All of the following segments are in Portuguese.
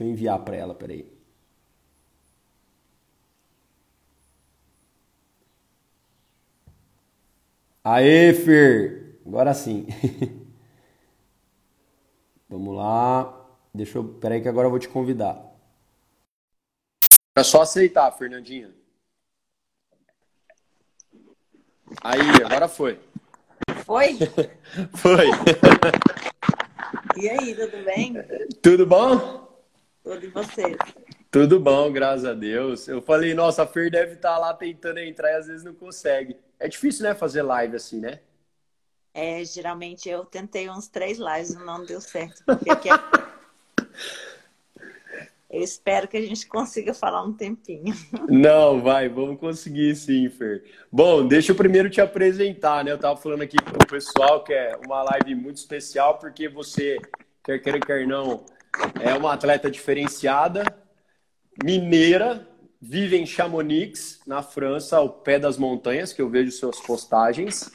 Deixa eu enviar para ela, peraí. Aê, Fer! Agora sim. Vamos lá. Deixa eu. Peraí que agora eu vou te convidar. É só aceitar, Fernandinha. Aí, agora foi. Foi? foi. E aí, tudo bem? Tudo bom? Tudo e vocês? Tudo bom, graças a Deus. Eu falei, nossa, a Fer deve estar lá tentando entrar e às vezes não consegue. É difícil, né, fazer live assim, né? É, geralmente eu tentei uns três lives e não deu certo. Porque aqui é... Eu espero que a gente consiga falar um tempinho. Não, vai, vamos conseguir sim, Fer. Bom, deixa eu primeiro te apresentar, né? Eu tava falando aqui com o pessoal que é uma live muito especial, porque você, quer queira, quer não, é uma atleta diferenciada, mineira, vive em Chamonix, na França, ao pé das montanhas, que eu vejo suas postagens,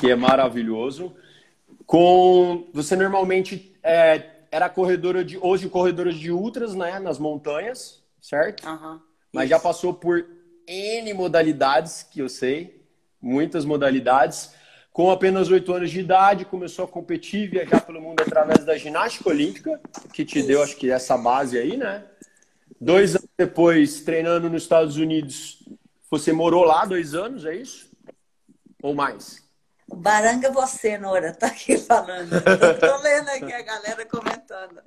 que é maravilhoso. Com você normalmente é, era corredora de hoje corredora de ultras, né, nas montanhas, certo? Uhum, Mas já passou por N modalidades, que eu sei, muitas modalidades. Com apenas oito anos de idade, começou a competir, viajar pelo mundo através da ginástica olímpica, que te deu, acho que, essa base aí, né? Dois anos depois, treinando nos Estados Unidos, você morou lá dois anos, é isso? Ou mais? Baranga você, Nora, tá aqui falando. Eu tô lendo aqui a galera comentando.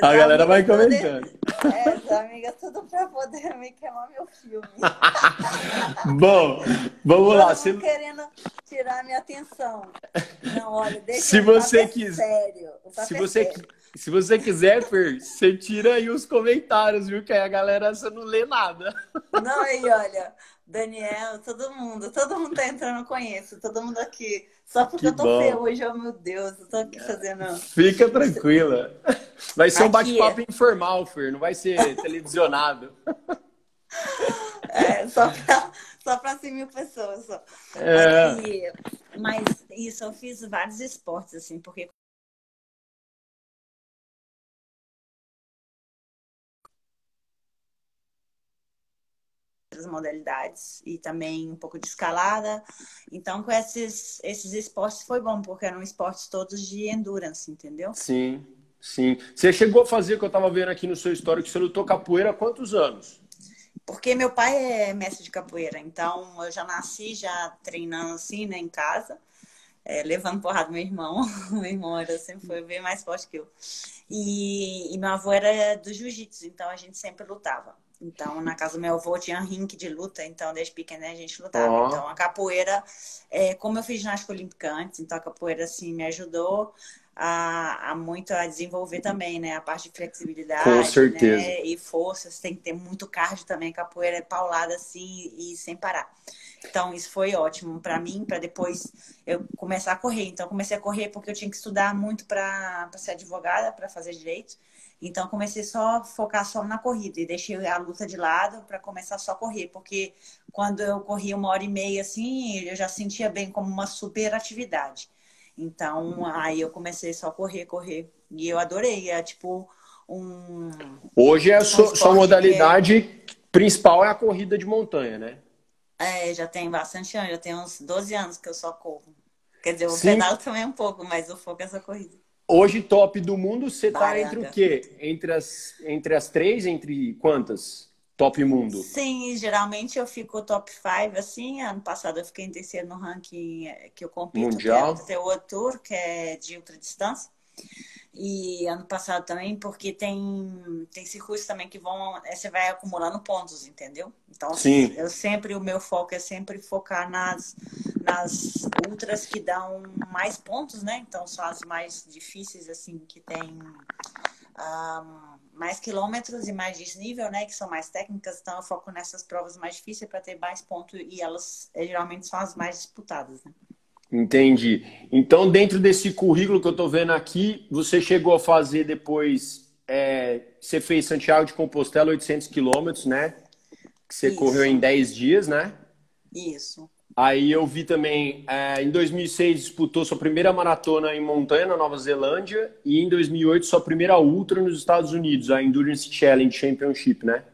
A galera vai comentando. Tudo... É, amiga tudo pra poder me queimar meu filme. Bom, vamos lá. Se... querendo tirar minha atenção. Não, olha, deixa se você quiser, sério. Se você, sério. se você quiser, Fer, você tira aí os comentários, viu? Que aí a galera você não lê nada. Não, aí, olha. Daniel, todo mundo, todo mundo tá entrando, conheço, todo mundo aqui. Só porque que eu tô bom. feia hoje, oh meu Deus, eu tô aqui fazendo. Fica tranquila. Vai ser um bate-papo informal, Fer, não vai ser televisionado. É, só pra, só pra 100 mil pessoas. Só. É. Aqui, mas isso, eu fiz vários esportes, assim, porque outras modalidades e também um pouco de escalada. Então, com esses, esses esportes foi bom, porque eram esportes todos de endurance, entendeu? Sim, sim. Você chegou a fazer, que eu estava vendo aqui no seu histórico, você lutou capoeira há quantos anos? Porque meu pai é mestre de capoeira, então eu já nasci já treinando assim, né, em casa. É, levando porrada meu irmão. meu irmão era, sempre foi bem mais forte que eu. E, e meu avô era do jiu-jitsu, então a gente sempre lutava. Então, na casa do meu avô tinha rink de luta, então desde pequena a gente lutava. Oh. Então, a capoeira, é, como eu fiz ginástica olímpica antes, então a capoeira, assim, me ajudou a, a, muito a desenvolver também, né? A parte de flexibilidade. Com certeza. Né? E força, você tem que ter muito cardio também. Capoeira é paulada assim e sem parar. Então, isso foi ótimo para mim, para depois eu começar a correr. Então, comecei a correr porque eu tinha que estudar muito para ser advogada, para fazer direito. Então comecei só a focar só na corrida e deixei a luta de lado para começar só a correr, porque quando eu corria uma hora e meia assim, eu já sentia bem como uma super atividade. Então aí eu comecei só a correr, correr e eu adorei, é tipo um Hoje é a sua, sua modalidade é... principal é a corrida de montanha, né? É, já tem bastante anos, já tem uns 12 anos que eu só corro. Quer dizer, o Sim. pedal também um pouco, mas o foco é essa corrida. Hoje, top do mundo, você tá entre o quê? Entre as, entre as três, entre quantas? Top mundo? Sim, geralmente eu fico top 5, assim. Ano passado eu fiquei em terceiro no ranking eh, que eu compito, Mundial. que é o Tour, que é de ultradistância. E ano passado também, porque tem, tem circuitos também que vão. Eh, você vai acumulando pontos, entendeu? Então, Sim. eu sempre, o meu foco é sempre focar nas, nas ultras que dão mais pontos, né? Então, são as mais difíceis, assim, que tem um, mais quilômetros e mais desnível, né? Que são mais técnicas. Então, eu foco nessas provas mais difíceis para ter mais pontos e elas eh, geralmente são as mais disputadas, né? Entendi. Então, dentro desse currículo que eu estou vendo aqui, você chegou a fazer depois. É, você fez Santiago de Compostela, 800 quilômetros, né? Que você Isso. correu em 10 dias, né? Isso. Aí eu vi também, é, em 2006 disputou sua primeira maratona em montanha na Nova Zelândia e em 2008 sua primeira ultra nos Estados Unidos, a Endurance Challenge Championship, né?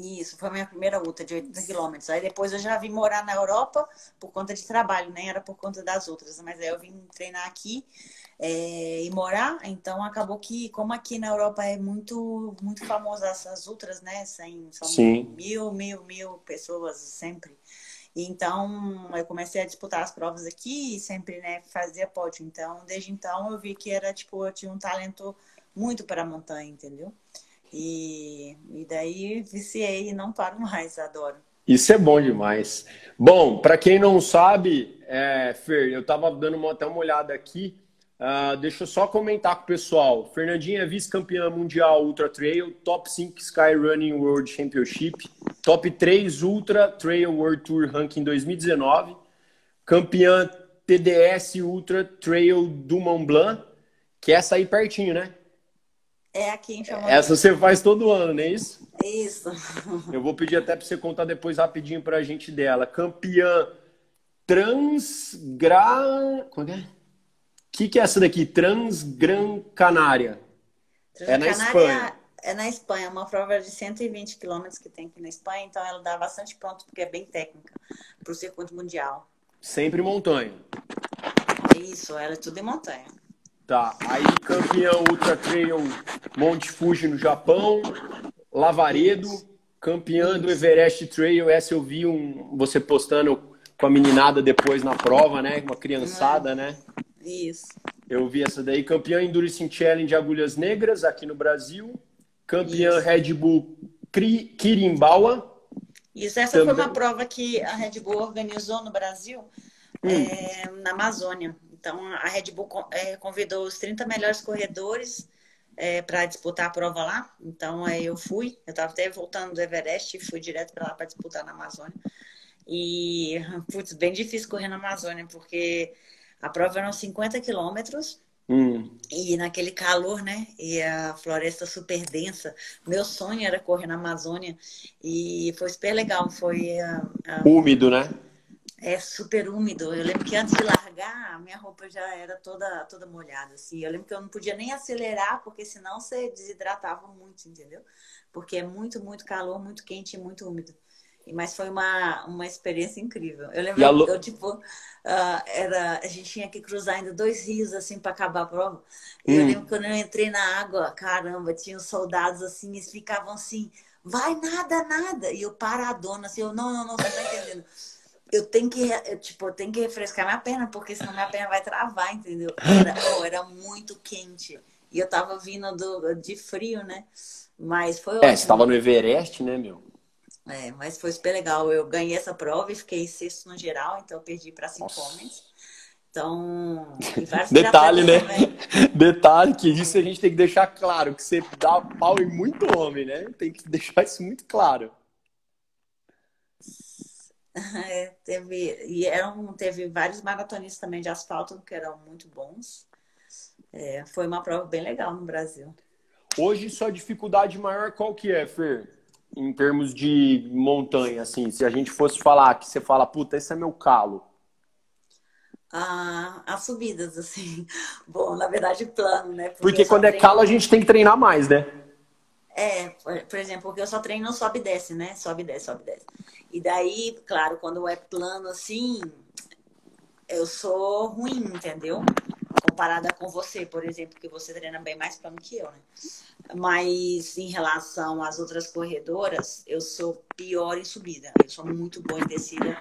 Isso, foi a minha primeira ultra de 80 quilômetros. Aí depois eu já vim morar na Europa por conta de trabalho, nem era por conta das outras, mas aí eu vim treinar aqui é, e morar, então acabou que, como aqui na Europa é muito muito famosa essas ultras, né? São Sim. mil, mil, mil pessoas sempre. Então, eu comecei a disputar as provas aqui e sempre, né, fazia pódio. Então, desde então, eu vi que era, tipo, eu tinha um talento muito para montanha, entendeu? E, e daí viciei e não paro mais, adoro. Isso é bom demais. Bom, para quem não sabe, é, Fer, eu estava dando uma, até uma olhada aqui. Uh, deixa eu só comentar com o pessoal. Fernandinha é vice-campeã mundial Ultra Trail, top 5 Sky Running World Championship, top 3 Ultra Trail World Tour Ranking 2019, campeã TDS Ultra Trail do Mont Blanc, que é essa aí pertinho, né? É aqui em Chamonix. Essa você faz todo ano, não é isso? Isso. Eu vou pedir até para você contar depois rapidinho para a gente dela. Campeã Transgra... Como é? que, que é essa daqui? Transgran Canária. É na Espanha. É na Espanha, uma prova de 120 quilômetros que tem aqui na Espanha, então ela dá bastante ponto, porque é bem técnica, para o circuito mundial. Sempre montanha. Isso, ela é tudo em montanha. Tá, aí campeão Ultra Trail Monte Fuji no Japão, Lavaredo, campeã do Everest Trail, essa eu vi um, você postando com a meninada depois na prova, né? Uma criançada, né? Isso. Eu vi essa daí, campeã Endurance Challenge Agulhas Negras aqui no Brasil, campeã Isso. Red Bull Kirimbawa. Isso, essa também... foi uma prova que a Red Bull organizou no Brasil, hum. é, na Amazônia. Então, a Red Bull é, convidou os 30 melhores corredores é, para disputar a prova lá. Então, é, eu fui, eu estava até voltando do Everest e fui direto para lá para disputar na Amazônia. E, putz, bem difícil correr na Amazônia, porque a prova eram 50 quilômetros. Hum. E naquele calor, né? E a floresta super densa. Meu sonho era correr na Amazônia. E foi super legal. Foi. Uh, uh, úmido, né? É super úmido. Eu lembro que antes de largar, a minha roupa já era toda, toda molhada. Assim. Eu lembro que eu não podia nem acelerar, porque senão você desidratava muito, entendeu? Porque é muito, muito calor, muito quente e muito úmido. Mas foi uma, uma experiência incrível. Eu lembro que eu, tipo, uh, era, a gente tinha que cruzar ainda dois rios, assim, para acabar a prova. E hum. eu lembro que quando eu entrei na água, caramba, tinha os soldados, assim, eles ficavam assim, vai nada, nada. E eu paradona, assim, eu, não, não, não, você não tá entendendo. Eu tenho que, eu, tipo, eu tenho que refrescar minha perna, porque senão minha perna vai travar, entendeu? Era, oh, era muito quente. E eu tava vindo do, de frio, né? Mas foi ótimo. É, você tava no Everest, né, meu? É, mas foi super legal. Eu ganhei essa prova e fiquei sexto no geral, então eu perdi para cinco homens. Então, detalhe, né? Também. Detalhe que isso a gente tem que deixar claro, que você dá pau em muito homem, né? Tem que deixar isso muito claro. É, teve, e eram, teve vários maratonistas também de asfalto que eram muito bons. É, foi uma prova bem legal no Brasil. Hoje, sua dificuldade maior qual que é, Fer? em termos de montanha, assim, se a gente fosse falar que você fala, puta, esse é meu calo. Ah, as subidas, assim. Bom, na verdade, plano, né? Porque, porque quando é calo, a gente tem que treinar mais, né? É, por exemplo, porque eu só treino sobe e desce, né? Sobe e desce, sobe e desce. E daí, claro, quando é plano assim, eu sou ruim, entendeu? Comparada com você, por exemplo, que você treina bem mais plano que eu, né? Mas em relação às outras corredoras, eu sou pior em subida. Eu sou muito boa em descida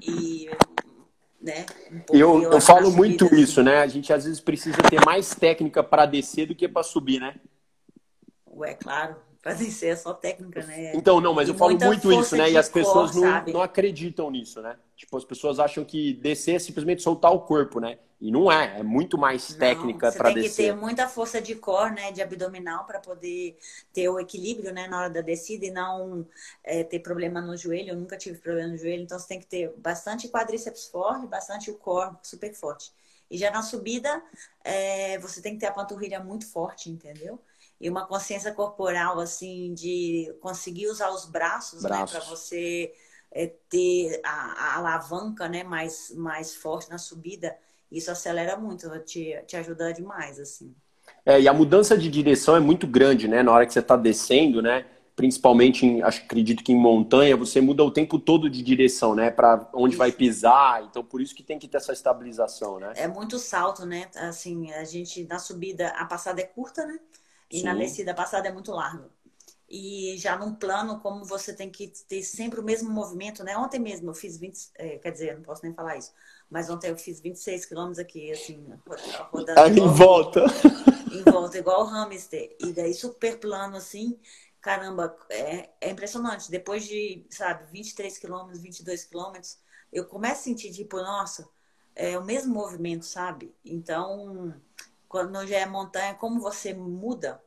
e né? Um eu, eu falo muito assim. isso, né? A gente às vezes precisa ter mais técnica para descer do que para subir, né? Ué, claro. Para descer é só técnica, né? Então, não, mas e eu falo muito isso, né? E as pessoas cor, não, não acreditam nisso, né? Tipo, as pessoas acham que descer é simplesmente soltar o corpo, né? E não é, é muito mais técnica para descer. Você tem que ter muita força de core, né, de abdominal para poder ter o equilíbrio, né, na hora da descida e não é, ter problema no joelho. Eu nunca tive problema no joelho, então você tem que ter bastante quadríceps forte, bastante o core super forte. E já na subida, é, você tem que ter a panturrilha muito forte, entendeu? E uma consciência corporal, assim, de conseguir usar os braços, né, braços. né, para você é, ter a, a, alavanca né, mais, mais forte na subida, isso acelera muito, te, te ajuda demais, assim. É, e a mudança de direção é muito grande, né? Na hora que você está descendo, né? Principalmente, em, acho, acredito que em montanha, você muda o tempo todo de direção, né? Para onde isso. vai pisar. Então, por isso que tem que ter essa estabilização, né? É muito salto, né? Assim, a gente, na subida, a passada é curta, né? E Sim. na descida, passada é muito larga. E já num plano, como você tem que ter sempre o mesmo movimento, né? Ontem mesmo eu fiz 20, é, quer dizer, não posso nem falar isso, mas ontem eu fiz 26 quilômetros aqui, assim, rodando. Aí em volta. Em volta, igual o hamster. E daí super plano, assim, caramba, é, é impressionante. Depois de, sabe, 23 quilômetros, 22 quilômetros, eu começo a sentir, tipo, nossa, é o mesmo movimento, sabe? Então, quando já é montanha, como você muda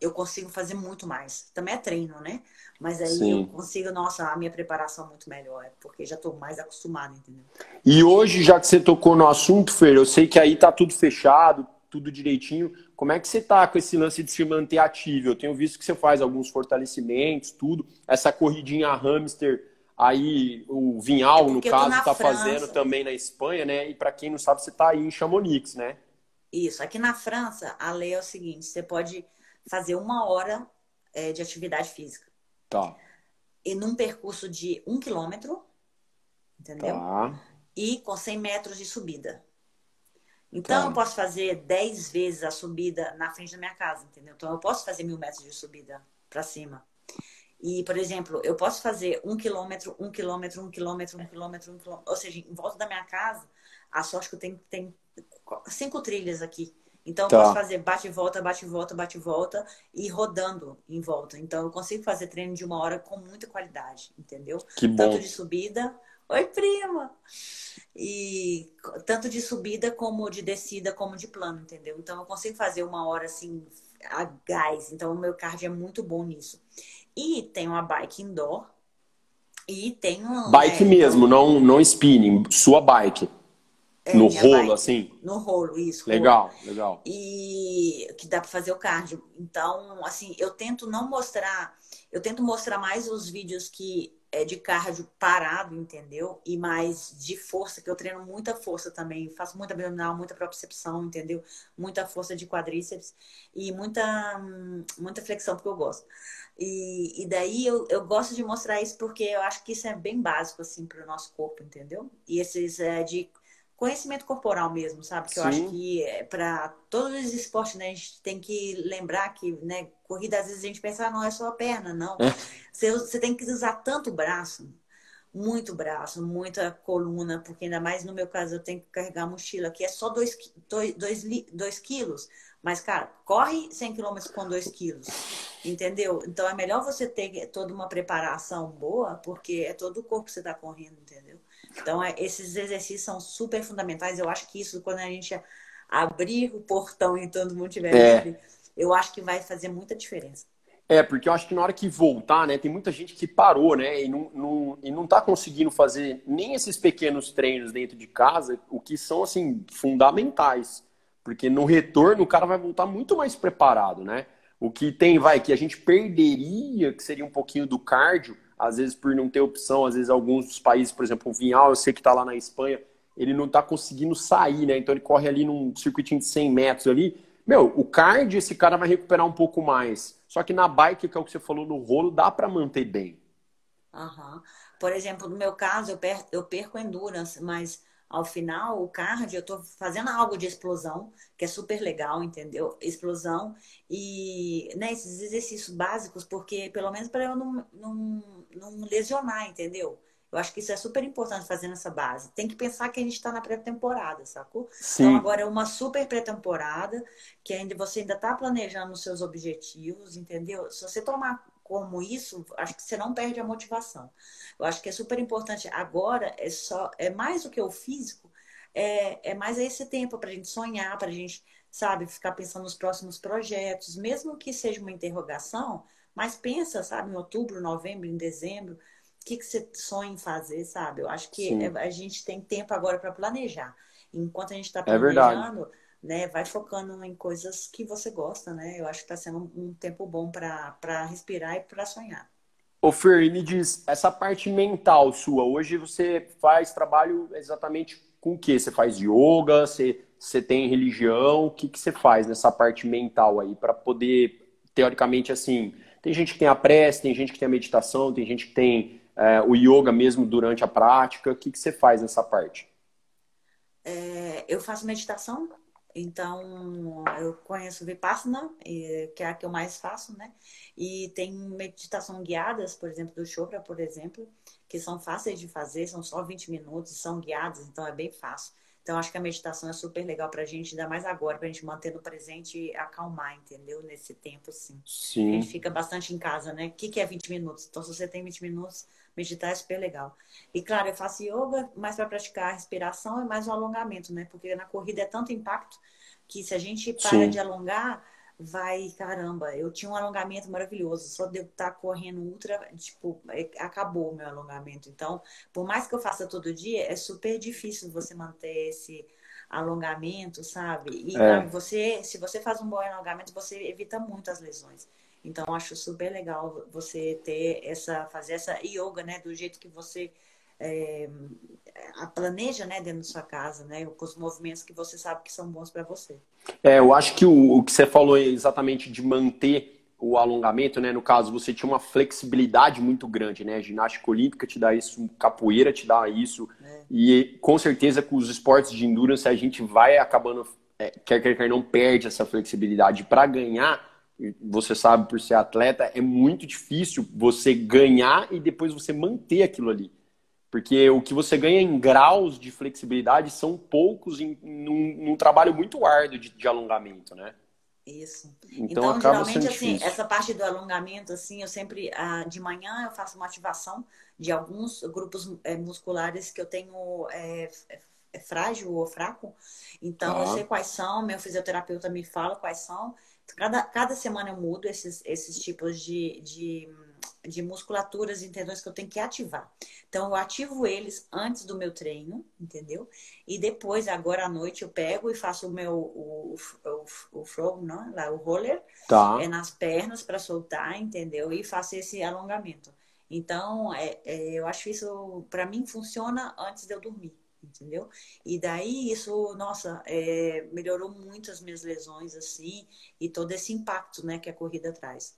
eu consigo fazer muito mais. Também é treino, né? Mas aí Sim. eu consigo, nossa, a minha preparação é muito melhor, porque já estou mais acostumada, entendeu? E hoje, já que você tocou no assunto, Fer, eu sei que aí tá tudo fechado, tudo direitinho. Como é que você tá com esse lance de se manter ativo? Eu tenho visto que você faz alguns fortalecimentos, tudo. Essa corridinha hamster, aí o Vinhal, é no caso, tá França. fazendo também na Espanha, né? E para quem não sabe, você tá aí em Chamonix, né? Isso. Aqui na França, a lei é o seguinte: você pode fazer uma hora é, de atividade física. Tá. E num percurso de um quilômetro, entendeu? Tá. E com 100 metros de subida. Então, tá. eu posso fazer 10 vezes a subida na frente da minha casa, entendeu? Então, eu posso fazer mil metros de subida para cima. E, por exemplo, eu posso fazer um quilômetro, um quilômetro, um quilômetro, um quilômetro, um quilômetro. Ou seja, em volta da minha casa, a sorte que eu tenho, tem cinco trilhas aqui. Então, tá. eu posso fazer bate e volta, bate e volta, bate e volta e rodando em volta. Então, eu consigo fazer treino de uma hora com muita qualidade, entendeu? Que bom. Tanto de subida. Oi, prima! E tanto de subida como de descida, como de plano, entendeu? Então, eu consigo fazer uma hora assim, a gás. Então, o meu cardio é muito bom nisso. E tem uma bike indoor. E tem um. Bike né, mesmo, não, não spinning, sua bike. É, no rolo, bike, assim? No rolo, isso. Legal, rolo. legal. E que dá para fazer o cardio. Então, assim, eu tento não mostrar, eu tento mostrar mais os vídeos que é de cardio parado, entendeu? E mais de força, que eu treino muita força também. Faço muita abdominal, muita propriocepção, entendeu? Muita força de quadríceps e muita, muita flexão, porque eu gosto. E, e daí eu, eu gosto de mostrar isso porque eu acho que isso é bem básico, assim, para o nosso corpo, entendeu? E esses é, de conhecimento corporal mesmo, sabe? Que Sim. eu acho que é para todos os esportes, né, a gente tem que lembrar que, né, corrida às vezes a gente pensa, ah, não é só a perna, não. É. Você, você tem que usar tanto braço, muito braço, muita coluna, porque ainda mais no meu caso eu tenho que carregar a mochila, que é só 2 dois, dois, dois quilos. Mas, cara, corre 100 quilômetros com 2 quilos, entendeu? Então é melhor você ter toda uma preparação boa, porque é todo o corpo que você está correndo, entendeu? Então, é, esses exercícios são super fundamentais. Eu acho que isso, quando a gente abrir o portão e todo mundo tiver é. livre, eu acho que vai fazer muita diferença. É, porque eu acho que na hora que voltar, né, tem muita gente que parou, né, e não, não, e não tá conseguindo fazer nem esses pequenos treinos dentro de casa, o que são, assim, fundamentais. Porque no retorno o cara vai voltar muito mais preparado, né? O que tem, vai, que a gente perderia, que seria um pouquinho do cardio, às vezes por não ter opção, às vezes alguns dos países, por exemplo, o Vinhal, eu sei que está lá na Espanha, ele não está conseguindo sair, né? Então ele corre ali num circuitinho de 100 metros ali. Meu, o card esse cara vai recuperar um pouco mais. Só que na bike, que é o que você falou no rolo, dá para manter bem. Uhum. Por exemplo, no meu caso, eu perco, eu perco endurance, mas ao final, o cardio, eu estou fazendo algo de explosão, que é super legal, entendeu? Explosão e né, esses exercícios básicos, porque pelo menos para eu não, não, não lesionar, entendeu? Eu acho que isso é super importante fazer nessa base. Tem que pensar que a gente está na pré-temporada, sacou? Sim. Então agora é uma super pré-temporada, que ainda você ainda está planejando os seus objetivos, entendeu? Se você tomar como isso, acho que você não perde a motivação. Eu acho que é super importante. Agora é só é mais do que o físico, é, é mais esse tempo para a gente sonhar, para a gente, sabe, ficar pensando nos próximos projetos, mesmo que seja uma interrogação, mas pensa, sabe, em outubro, novembro, em dezembro, o que, que você sonha em fazer, sabe? Eu acho que é, a gente tem tempo agora para planejar. Enquanto a gente está é planejando, é né, vai focando em coisas que você gosta, né? Eu acho que está sendo um tempo bom para respirar e para sonhar. Ô Fer, me diz, essa parte mental sua, hoje você faz trabalho exatamente com o que? Você faz yoga, você, você tem religião, o que, que você faz nessa parte mental aí para poder, teoricamente, assim, tem gente que tem a prece, tem gente que tem a meditação, tem gente que tem é, o yoga mesmo durante a prática, o que, que você faz nessa parte? É, eu faço meditação então, eu conheço Vipassana, que é a que eu mais faço, né? E tem meditação guiadas, por exemplo, do Chopra, por exemplo, que são fáceis de fazer, são só 20 minutos, são guiadas, então é bem fácil. Então, acho que a meditação é super legal para a gente, ainda mais agora, para a gente manter no presente e acalmar, entendeu? Nesse tempo, sim. Sim. A gente fica bastante em casa, né? O que, que é 20 minutos? Então, se você tem 20 minutos, meditar é super legal. E, claro, eu faço yoga, mais para praticar a respiração e mais o alongamento, né? Porque na corrida é tanto impacto que se a gente para sim. de alongar, vai, caramba, eu tinha um alongamento maravilhoso, só de eu estar tá correndo ultra, tipo, é, acabou o meu alongamento. Então, por mais que eu faça todo dia, é super difícil você manter esse alongamento, sabe? E é. você, se você faz um bom alongamento, você evita muitas lesões. Então, acho super legal você ter essa, fazer essa yoga, né, do jeito que você é, planeja né, dentro da sua casa, né, com os movimentos que você sabe que são bons para você. É, eu acho que o, o que você falou exatamente de manter o alongamento, né? No caso, você tinha uma flexibilidade muito grande, né? A ginástica olímpica te dá isso, capoeira te dá isso. É. E com certeza com os esportes de endurance a gente vai acabando, é, quer quer quer não perde essa flexibilidade para ganhar. Você sabe por ser atleta, é muito difícil você ganhar e depois você manter aquilo ali. Porque o que você ganha em graus de flexibilidade são poucos em, num, num trabalho muito árduo de, de, alongamento, né? Isso. Então, então acaba geralmente, assim, difícil. essa parte do alongamento, assim, eu sempre, ah, de manhã eu faço uma ativação de alguns grupos é, musculares que eu tenho é, é frágil ou fraco. Então, ah. eu sei quais são, meu fisioterapeuta me fala quais são. Cada, cada semana eu mudo esses, esses tipos de, de de musculaturas e tendões que eu tenho que ativar. Então, eu ativo eles antes do meu treino, entendeu? E depois, agora à noite, eu pego e faço o meu o, o, o flow, não? Lá, o roller tá. é nas pernas para soltar, entendeu? E faço esse alongamento. Então, é, é eu acho isso, para mim, funciona antes de eu dormir entendeu? E daí isso, nossa, é, melhorou muito as minhas lesões, assim, e todo esse impacto, né, que a corrida traz.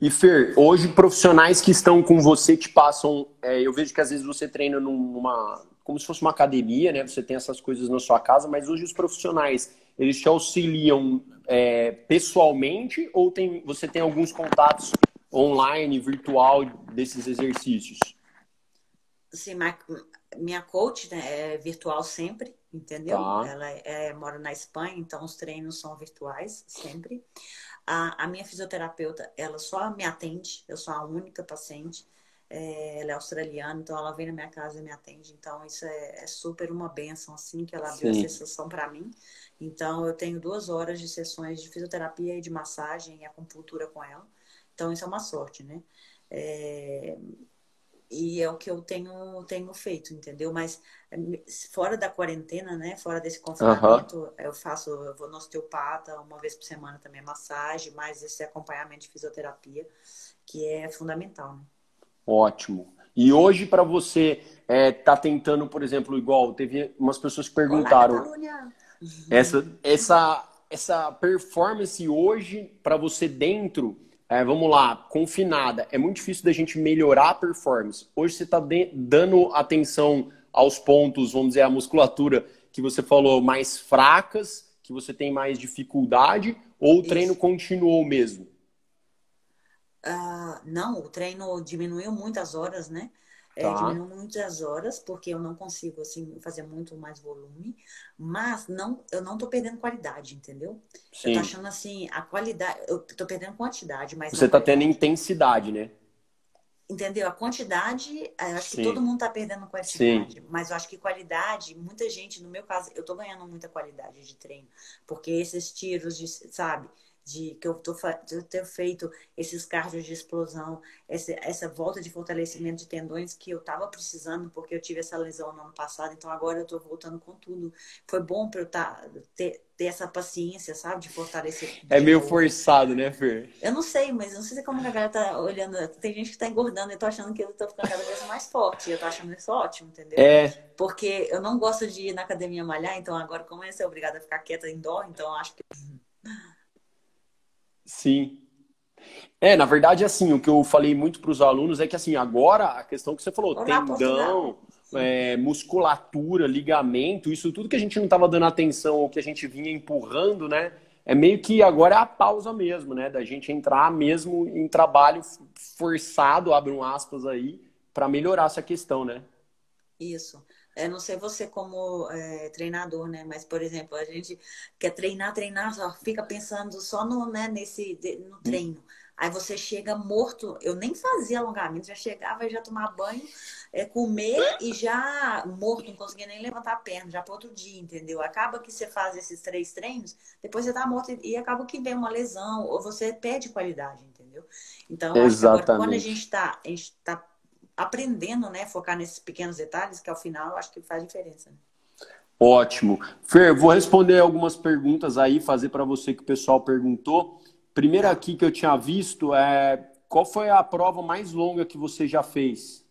E Fer, hoje profissionais que estão com você te passam. É, eu vejo que às vezes você treina numa. como se fosse uma academia, né? Você tem essas coisas na sua casa, mas hoje os profissionais eles te auxiliam é, pessoalmente ou tem, você tem alguns contatos online, virtual desses exercícios? Sim, minha coach né, é virtual sempre, entendeu? Tá. Ela é, mora na Espanha, então os treinos são virtuais sempre. A, a minha fisioterapeuta, ela só me atende, eu sou a única paciente. É, ela é australiana, então ela vem na minha casa e me atende. Então, isso é, é super uma benção, assim, que ela abriu Sim. essa sessão para mim. Então, eu tenho duas horas de sessões de fisioterapia e de massagem e acupuntura com ela. Então, isso é uma sorte, né? É, e é o que eu tenho, tenho feito, entendeu? Mas fora da quarentena, né? Fora desse confinamento, uhum. eu faço, eu vou no osteopata uma vez por semana também, massagem, mais esse acompanhamento de fisioterapia, que é fundamental, né? Ótimo. E hoje, para você, é, tá tentando, por exemplo, igual, teve umas pessoas que perguntaram. Olá, essa, essa, essa performance hoje, para você dentro é, vamos lá, confinada, é muito difícil da gente melhorar a performance. Hoje você está dando atenção aos pontos, vamos dizer, a musculatura que você falou mais fracas, que você tem mais dificuldade, ou o treino continuou mesmo? Uh, não, o treino diminuiu muitas horas, né? É, tá. diminuiu muitas horas, porque eu não consigo, assim, fazer muito mais volume. Mas não, eu não tô perdendo qualidade, entendeu? Sim. Eu tô achando, assim, a qualidade... Eu tô perdendo quantidade, mas... Você tá tendo intensidade, né? Entendeu? A quantidade, eu acho Sim. que todo mundo tá perdendo quantidade. Sim. Mas eu acho que qualidade, muita gente, no meu caso, eu tô ganhando muita qualidade de treino. Porque esses tiros, de, sabe? De que eu, tô, eu ter feito esses cardios de explosão, essa, essa volta de fortalecimento de tendões que eu estava precisando, porque eu tive essa lesão no ano passado, então agora eu estou voltando com tudo. Foi bom para eu tá, ter, ter essa paciência, sabe, de fortalecer. É meio forçado, né, Fer? Eu não sei, mas não sei como a galera tá olhando. Tem gente que tá engordando, eu tô achando que eu tô ficando cada vez mais forte. Eu tô achando isso ótimo, entendeu? É. Porque eu não gosto de ir na academia malhar, então agora, como eu ser obrigada a ficar quieta em dó, então acho que Sim. É, na verdade, assim, o que eu falei muito para os alunos é que, assim, agora a questão que você falou, Olá, tendão, é, musculatura, ligamento, isso tudo que a gente não estava dando atenção, ou que a gente vinha empurrando, né? É meio que agora é a pausa mesmo, né? Da gente entrar mesmo em trabalho forçado, abre um aspas aí, para melhorar essa questão, né? Isso. Eu não sei você como é, treinador, né? Mas, por exemplo, a gente quer treinar, treinar, só fica pensando só no, né, nesse, no hum. treino. Aí você chega morto. Eu nem fazia alongamento, já chegava já tomar banho, é, comer e já morto, não conseguia nem levantar a perna, já para outro dia, entendeu? Acaba que você faz esses três treinos, depois você tá morto e, acaba que vem uma lesão ou você perde qualidade, entendeu? Então, Exatamente. Agora, quando a gente está tá aprendendo, né? Focar nesses pequenos detalhes, que ao final acho que faz diferença. Né? Ótimo. Fer, vou responder algumas perguntas aí, fazer para você que o pessoal perguntou. Primeiro aqui que eu tinha visto é qual foi a prova mais longa que você já fez?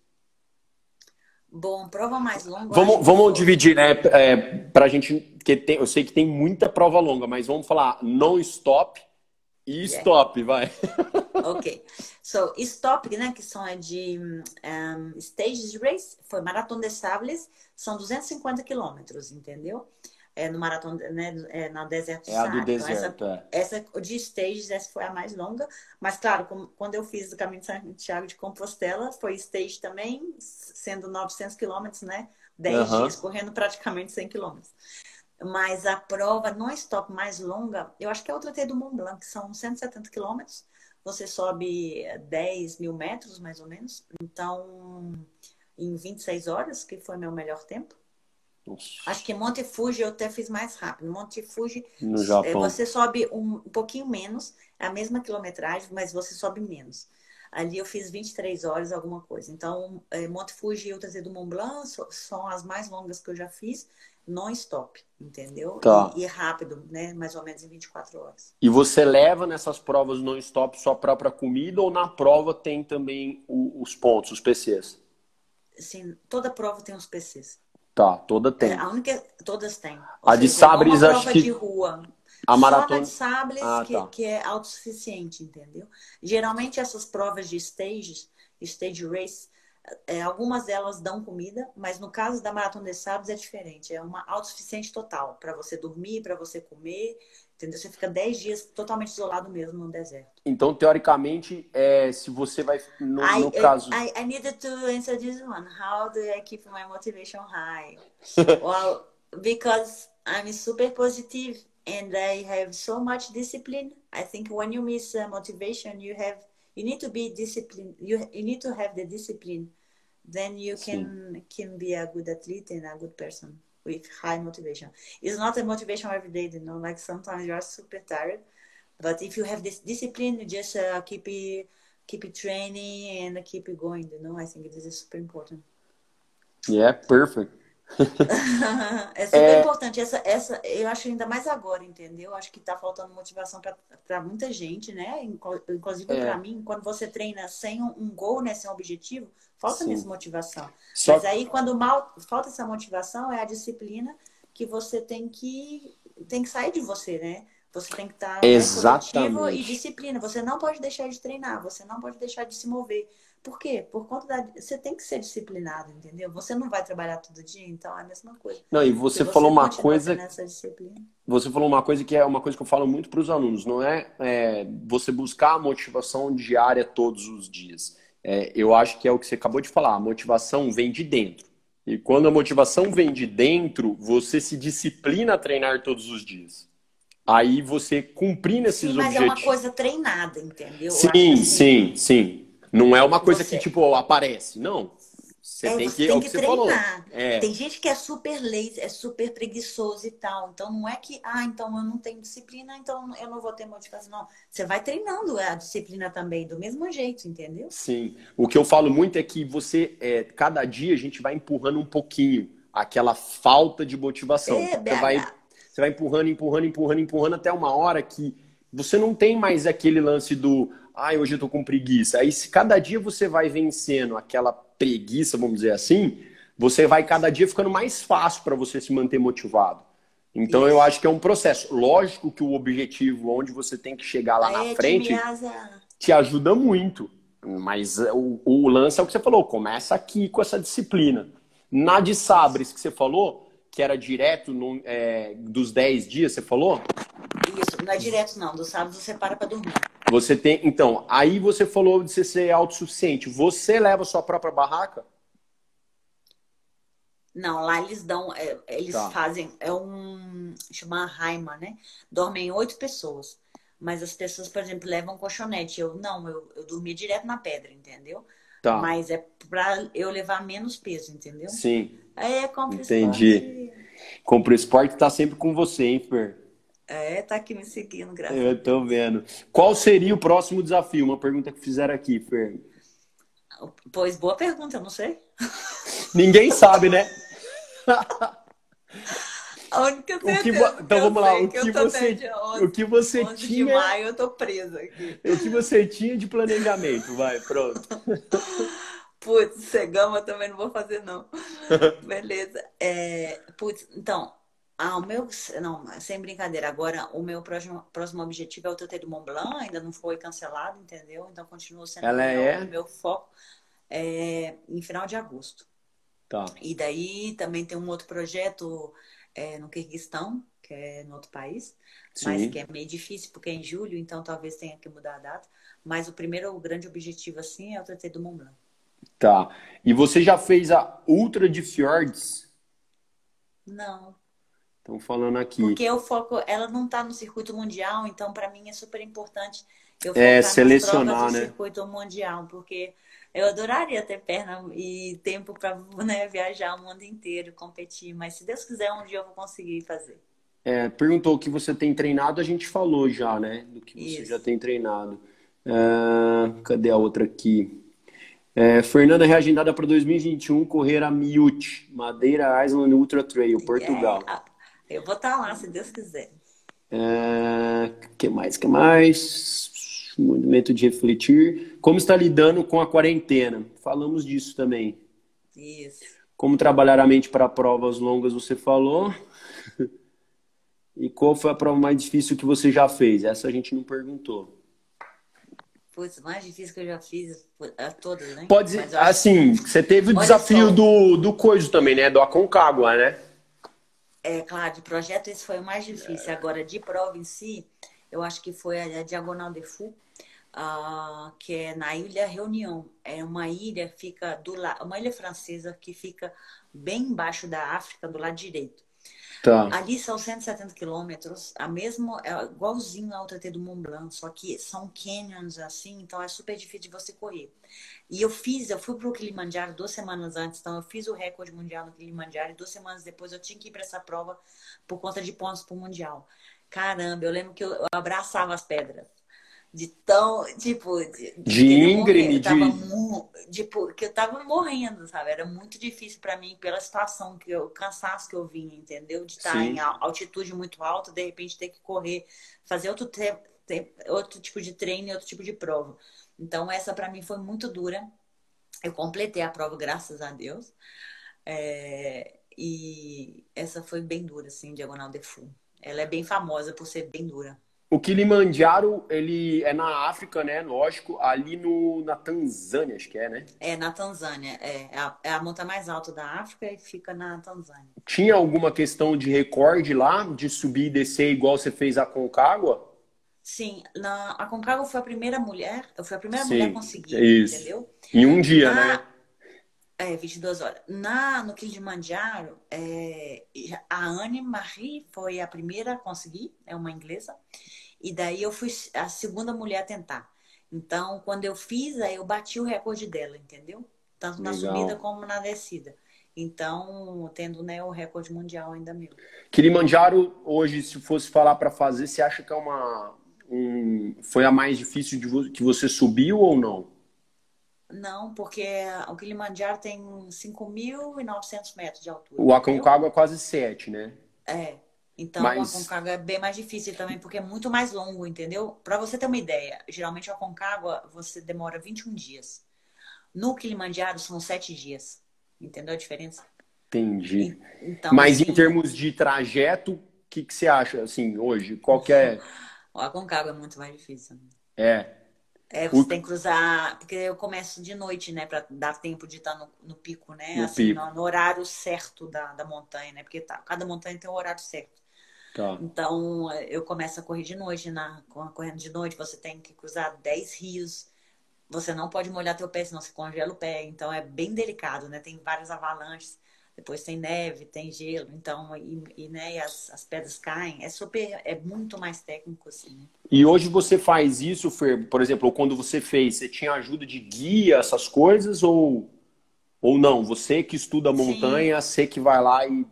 Bom, prova mais longa. Vamos, vamos dividir, né? É, para a gente, que tem, eu sei que tem muita prova longa, mas vamos falar non-stop e stop, yeah. vai. ok. So, stop, né, que são é de um, stages race, foi maratona de sables, são 250 quilômetros, entendeu? É no maratona, né, é na deserto É a do deserto, então, essa, é. essa de stages, essa foi a mais longa, mas claro, como, quando eu fiz o caminho de Santiago de Compostela, foi stage também, sendo 900 quilômetros, né, 10 dias, correndo praticamente 100 quilômetros. Mas a prova não stop mais longa, eu acho que é outra T do Mont Blanc, que são 170 quilômetros. Você sobe 10 mil metros, mais ou menos. Então, em 26 horas, que foi meu melhor tempo. Nossa. Acho que Monte Fuji eu até fiz mais rápido. Monte Fuji, é, você sobe um, um pouquinho menos, é a mesma quilometragem, mas você sobe menos. Ali eu fiz 23 horas, alguma coisa. Então, é, Monte Fuji e o Trazer do Mont Blanc são as mais longas que eu já fiz non-stop, entendeu? Tá. E, e, rápido, né? Mais ou menos em 24 horas. E você leva nessas provas non-stop sua própria comida ou na prova tem também o, os pontos, os PCs? Sim, toda prova tem os PCs. Tá, toda tem. É, a única, todas têm. A seja, de Sabres, acho que. de rua. A maratona. Só de Sabres ah, que, tá. que é autossuficiente, entendeu? Geralmente essas provas de stages, stage race, é, algumas delas dão comida, mas no caso da maratona de sábados é diferente. É uma autossuficiente total para você dormir, para você comer, entendeu? Você fica 10 dias totalmente isolado mesmo no deserto. Então, teoricamente, é, se você vai no, I, no caso. I, I needed to answer this one. How do I keep my motivation high? well, because I'm super positive and I have so much discipline. I think when you miss uh, motivation, you have you need to be disciplined. You, you need to have the discipline. Then you can Sim. can be a good athlete and a good person with high motivation. It's not a motivation every day you know like sometimes you are super tired. But if you have this discipline you just uh, keep it keep it training and keep it going you know. I think this is super important. Yeah perfect é super é... importante. Essa, essa, eu acho ainda mais agora, entendeu? Acho que tá faltando motivação para muita gente, né? Inclusive é. para mim, quando você treina sem um, um gol, né? Sem um objetivo, falta mesmo motivação. Só... Mas aí, quando mal falta essa motivação, é a disciplina que você tem que, tem que sair de você, né? Você tem que estar tá, né, e disciplina. Você não pode deixar de treinar, você não pode deixar de se mover. Por quê? Por conta da. Você tem que ser disciplinado, entendeu? Você não vai trabalhar todo dia, então é a mesma coisa. Não, e você, você falou uma coisa. Você falou uma coisa que é uma coisa que eu falo muito para os alunos, não é, é, você buscar a motivação diária todos os dias. É, eu acho que é o que você acabou de falar, a motivação vem de dentro. E quando a motivação vem de dentro, você se disciplina a treinar todos os dias. Aí você cumprindo esses sim, mas objetivos. Mas é uma coisa treinada, entendeu? Sim, assim... sim, sim. Não é uma coisa Você... que, tipo, aparece. Não. Você É, tem que, é tem o que que você falou. treinar. É, Tem gente que é super lazy, é super preguiçoso e tal. Então não é que, ah, então eu não tenho disciplina, então eu não vou ter motivação. Não. Você vai treinando a disciplina também, do mesmo jeito, entendeu? sim. O que eu falo muito é que você, é, cada dia a gente vai empurrando um pouquinho aquela falta de motivação. É, Você vai, você vai empurrando, empurrando, empurrando, empurrando até uma hora que você não tem mais aquele lance do, ai, hoje eu tô com preguiça. Aí, se cada dia você vai vencendo aquela preguiça, vamos dizer assim, você vai cada dia ficando mais fácil para você se manter motivado. Então, eu Isso. acho que é um processo. Lógico que o objetivo, onde você tem que chegar lá na É, frente, te ajuda muito. Mas é, o, o lance é o que você falou, começa aqui com essa disciplina. Na de Sabres que você falou, que era direto num- é, dos 10 dias, você falou? Isso, não é direto não. Do sábado você para pra dormir. Você tem. Então, aí você falou de você ser autossuficiente. Você leva a sua própria barraca? Não, lá eles dão, é, eles Tá. fazem, é um, chama Raima, né? Dormem oito pessoas. Mas as pessoas, por exemplo, levam colchonete. Eu não, eu, eu dormia direto na pedra, entendeu? Tá. Mas é pra eu levar menos peso, entendeu? Sim. É, compra Entendi. esporte. Compre Esporte tá sempre com você, hein, Fer? É, tá aqui me seguindo, graças a Eu tô vendo. Qual seria o próximo desafio? Uma pergunta que fizeram aqui, Fer. Pois, boa pergunta, eu não sei. Ninguém sabe, né? A única que certeza que Então eu vamos lá. O que que você, até dia 11, o que você 11 de tinha, maio eu tô presa aqui. o que você tinha de planejamento? Vai, pronto. Putz, cegama também não vou fazer, não. Beleza. É, putz, então, ah, o meu. Não, sem brincadeira. Agora, o meu próximo, próximo objetivo é o TT do Mont Blanc, ainda não foi cancelado, entendeu? Então, continua sendo Ela o meu, é? meu foco é, em final de agosto. Tá. E daí também tem um outro projeto é, no Quirguistão, que é no outro país, mas Sim. que é meio difícil porque é em julho, então talvez tenha que mudar a data. Mas o primeiro o grande objetivo, assim, é o TT do Mont Blanc. Tá. E você já fez a Ultra de Fjords? Não. Estão falando aqui. Porque eu foco, ela não está no circuito mundial, então para mim é super importante eu É, focar nas selecionar, né? circuito mundial, porque eu adoraria ter perna e tempo para né, viajar o mundo inteiro, competir, mas se Deus quiser, um dia eu vou conseguir fazer. É, perguntou o que você tem treinado, a gente falou já, né? Do que você Isso. já tem treinado. Ah, cadê a outra aqui? É, Fernanda reagendada para 2021, correr a Miute, Madeira Island Ultra Trail, Portugal. É, eu vou estar lá, se Deus quiser. É, que mais? Que mais? Movimento de refletir. Como está lidando com a quarentena? Falamos disso também. Isso. Como trabalhar a mente para provas longas, você falou. E qual foi a prova mais difícil que você já fez? Essa a gente não perguntou. Putz, mais difícil que eu já fiz, é todas, né? Pode acho- assim, você teve o Olha desafio só. do, do coiso também, né? Do Aconcagua, né? É claro, de projeto esse foi o mais difícil. Agora, de prova em si, eu acho que foi a Diagonal de Fou, ah, que é na Ilha Reunião. É uma ilha que fica do lado, uma ilha francesa que fica bem embaixo da África, do lado direito. Tá. Ali são 170 quilômetros, a mesmo, é igualzinho ao TT do Mont Blanc, só que são canyons assim, então é super difícil de você correr. E eu fiz, eu fui pro Kilimanjaro duas semanas antes, então eu fiz o recorde mundial no Kilimanjaro e duas semanas depois eu tinha que ir para essa prova por conta de pontos pro Mundial. Caramba, eu lembro que eu abraçava as pedras. De tão, tipo, de, De íngreme, de- tipo, que eu tava morrendo, sabe? Era muito difícil para mim pela situação que eu, o cansaço que eu vinha, entendeu? De estar Sim. em al- altitude muito alta, de repente ter que correr, fazer outro, te- te- outro tipo de treino e outro tipo de prova. Então, essa para mim foi muito dura. Eu completei a prova, graças a Deus. É, e essa foi bem dura, assim, Diagonal de Fu. Ela é bem famosa por ser bem dura. O Kilimanjaro, ele é na África, né? Lógico, ali no, na Tanzânia, acho que é, né? É na Tanzânia, é, é a, é a montanha mais alta da África e fica na Tanzânia. Tinha alguma questão de recorde lá, de subir e descer igual você fez a Concagua? Sim, na, a Concagua foi a primeira mulher, eu fui a primeira Sim, mulher a conseguir, isso. entendeu? Em um dia, Na- né? É, 22 horas. Na, no Kilimanjaro, é, a Anne Marie foi a primeira a conseguir, é uma inglesa, e daí eu fui a segunda mulher a tentar. Então, quando eu fiz, aí eu bati o recorde dela, entendeu? tanto na Legal. subida como na descida. Então, tendo né, o recorde mundial ainda meu. Kilimanjaro, hoje, se fosse falar para fazer, você acha que é uma. Um, foi a mais difícil de, que você subiu ou não? Não, porque o Kilimanjaro tem 5.900 metros de altura. O Aconcagua é quase 7, né? É. Então, Mas... o Aconcagua é bem mais difícil também, porque é muito mais longo, entendeu? Para você ter uma ideia, geralmente o Aconcagua você demora 21 dias. No Kilimanjaro são 7 dias. Entendeu a diferença? Entendi. Então, Mas assim, em termos de trajeto, o que, que você acha, assim, hoje? Qual que é... O Aconcagua é muito mais difícil. É. É, você o... tem que cruzar, porque eu começo de noite, né, para dar tempo de estar no, no pico, né, no, assim, pico. No, no, horário certo da, da montanha, né, porque tá, cada montanha tem o horário certo. Tá. Então, eu começo a correr de noite, na, correndo de noite, você tem que cruzar 10 rios, você não pode molhar teu pé, senão você congela o pé, então é bem delicado, né, tem várias avalanches depois tem neve, tem gelo, então, e, e né, e as, as, pedras caem, é super, é muito mais técnico, assim, né? E hoje você faz isso, Fer, por exemplo, quando você fez, você tinha ajuda de guia, essas coisas, ou, ou não? Você que estuda a montanha, Sim. você que vai lá e...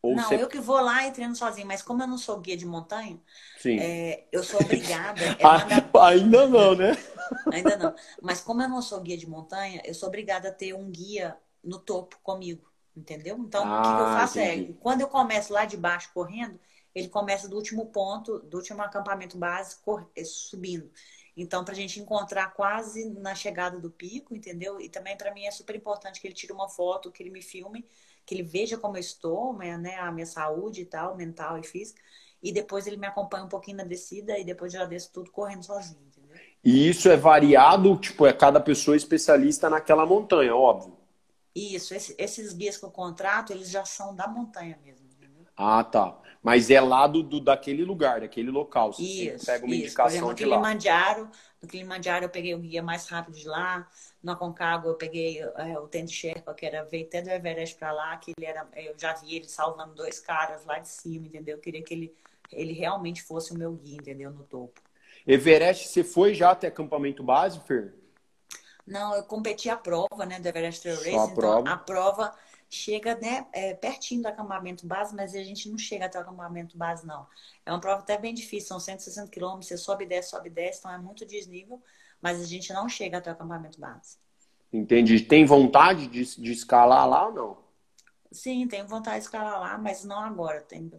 Ou não, você... eu que vou lá e treino sozinho, mas como eu não sou guia de montanha, é, eu sou obrigada... É mandar... Ainda não, né? Ainda não. Mas como eu não sou guia de montanha, eu sou obrigada a ter um guia no topo comigo. Entendeu? Então, ah, o que, eu ah, faço é, entendi. é, quando eu começo lá de baixo correndo, ele começa do último ponto, do último acampamento base, eh, subindo. Então, para a gente encontrar quase na chegada do pico, entendeu? E também para mim é super importante que ele tire uma foto, que ele me filme, que ele veja como eu estou, né, a minha saúde e tal, mental e física. E depois ele me acompanha um pouquinho na descida e depois eu já desço tudo correndo sozinho, entendeu? E isso é variado, tipo, é cada pessoa especialista naquela montanha, óbvio. Isso, esse, esses guias que eu contrato, eles já são da montanha mesmo. Entendeu? Ah, tá. Mas é lá do, do daquele lugar, daquele local. Você isso, pega uma isso. indicação exemplo, de lá. Kilimanjaro, no Kilimanjaro eu peguei o guia mais rápido de lá. No Aconcagua eu peguei é, o Tente Sherpa, que era veio até do Everest para lá, que ele era, eu já vi ele salvando dois caras lá de cima, entendeu? Eu queria que ele, ele realmente fosse o meu guia, entendeu? No topo. Everest, você foi já até acampamento base, Fer? Não, eu competi a prova, né, do Everest Trail Race. A então, prova. a prova chega, né, é, pertinho do acampamento base, mas a gente não chega até o acampamento base, não. É uma prova até bem difícil, são 160 quilômetros, você sobe e desce, sobe e desce, então é muito desnível, mas a gente não chega até o acampamento base. Entendi. Tem vontade de, de escalar lá ou não? Sim, tenho vontade de escalar lá, mas não agora. Tem,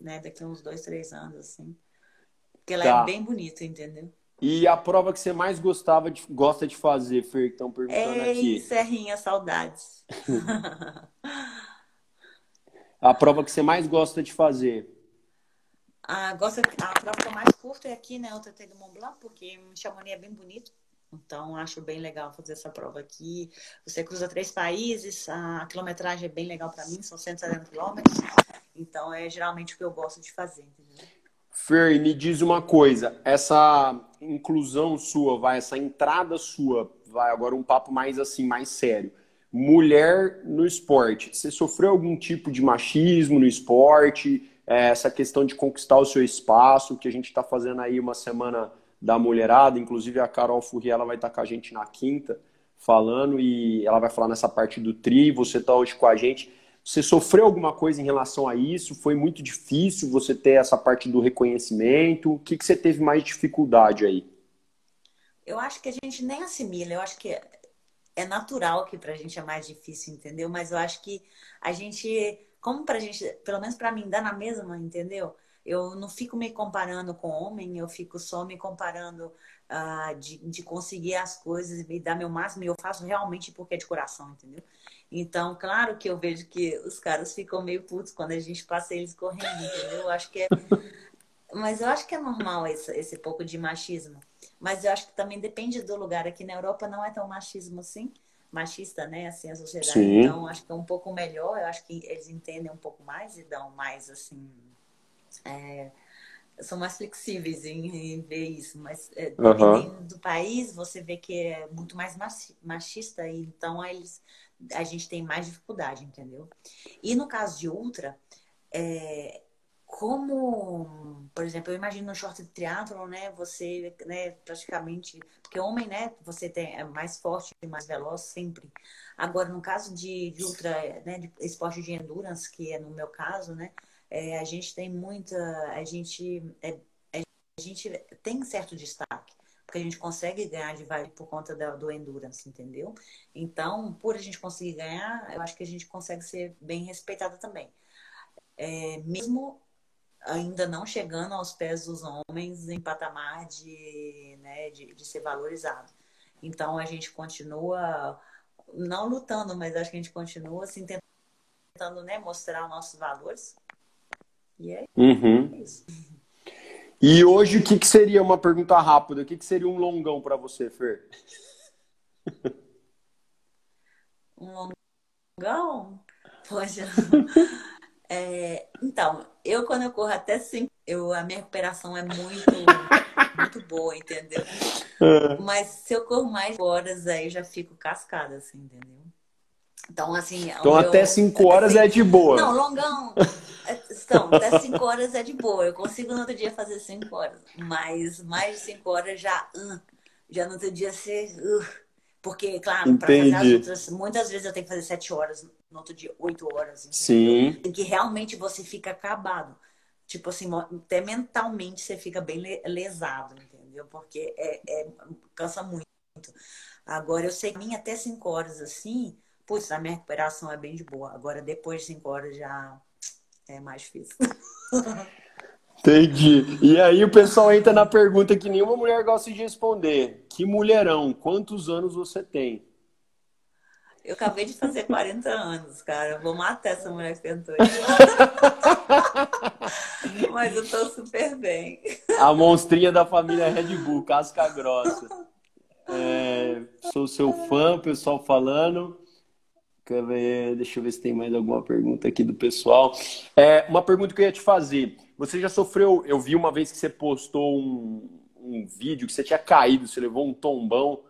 né, daqui a uns dois, três anos, assim. Porque lá é tá. é bem bonito, entendeu? E a prova que você mais gostava de, gosta de fazer, Fer, que estão perguntando Ei, aqui. Serrinha, saudades. a prova que você mais gosta de fazer. Ah, gosta, a prova que eu mais curto é aqui, né? O TT do Mont Blanc, porque Chamonix é bem bonito. Então, acho bem legal fazer essa prova aqui. Você cruza três países, a quilometragem é bem legal para mim, são 170 quilômetros. Então, é geralmente o que eu gosto de fazer, entendeu? Fer, me diz uma coisa, essa inclusão sua, vai, essa entrada sua, vai agora um papo mais assim, mais sério. Mulher no esporte, você sofreu algum tipo de machismo no esporte? É, essa questão de conquistar o seu espaço, que a gente está fazendo aí uma semana da mulherada, inclusive a Carol Furri, ela vai estar tá com a gente na quinta falando e ela vai falar nessa parte do tri, você está hoje com a gente. Você sofreu alguma coisa em relação a isso? Foi muito difícil você ter essa parte do reconhecimento? O que, que você teve mais dificuldade aí? Eu acho que a gente nem assimila. Eu acho que é natural que pra gente é mais difícil, entendeu? Mas eu acho que a gente, como pra gente, pelo menos pra mim, dá na mesma, entendeu? Eu não fico me comparando com homem, eu fico só me comparando uh, de, de conseguir as coisas e dar meu máximo. E eu faço realmente porque é de coração, entendeu? Então, claro que eu vejo que os caras ficam meio putos quando a gente passa eles correndo, entendeu? Eu acho que é. Mas eu acho que é normal esse, esse pouco de machismo. Mas eu acho que também depende do lugar. Aqui na Europa não é tão machismo assim, machista, né? Assim, a sociedade. Sim. Então, acho que é um pouco melhor. Eu acho que eles entendem um pouco mais e dão mais, assim. É, são mais flexíveis em, ver isso. Mas é, dependendo uhum. do país, você vê que é muito mais machista. Então, eles a gente tem mais dificuldade, entendeu? E no caso de ultra, é, como, por exemplo, eu imagino no short de triatlo, né, você, né, praticamente, porque homem, né, você tem, é mais forte e mais veloz sempre. Agora, no caso de, de ultra, né, de esporte de endurance, que é no meu caso, né, é, a gente tem muita, a gente, é, a gente tem certo destaque porque a gente consegue ganhar de vale por conta do, do endurance, entendeu? Então, por a gente conseguir ganhar, eu acho que a gente consegue ser bem respeitada também. É, mesmo ainda não chegando aos pés dos homens em patamar de, né, de, de ser valorizado. Então a gente continua, não lutando, mas acho que a gente continua assim, tentando né, mostrar os nossos valores. E é uhum. isso. E hoje, o que, que seria uma pergunta rápida? O que, que seria um longão para você, Fer? Um longão? Poxa. É, então, eu quando eu corro até 5, eu, a minha recuperação é muito, muito boa, entendeu? É. Mas se eu corro mais horas, aí já fico cascada, assim, entendeu? Então, assim. Então, até 5 horas assim, é de boa. Não, longão. Então, até 5 horas é de boa. Eu consigo no outro dia fazer 5 horas. Mas mais de 5 horas já. Uh, já no outro dia ser. Uh, porque, claro, para fazer as outras. Muitas vezes eu tenho que fazer 7 horas no outro dia 8 horas. Entendeu? Sim. Em que realmente você fica acabado. Tipo assim, até mentalmente você fica bem lesado, entendeu? Porque é, é cansa muito. Agora, eu sei que mim até 5 horas assim, putz, a minha recuperação é bem de boa. Agora, depois de 5 horas já é mais difícil. Entendi. E aí o pessoal entra na pergunta que nenhuma mulher gosta de responder. Que mulherão, quantos anos você tem? Eu acabei de fazer 40 anos, cara. vou matar essa mulher que tentou isso. Mas eu tô super bem. A monstrinha da família Red Bull, casca grossa. É, sou seu fã, pessoal falando. Deixa eu ver se tem mais alguma pergunta aqui do pessoal. É, uma pergunta que eu ia te fazer. Você já sofreu. Eu vi uma vez que você postou um, um vídeo que você tinha caído, você levou um tombão.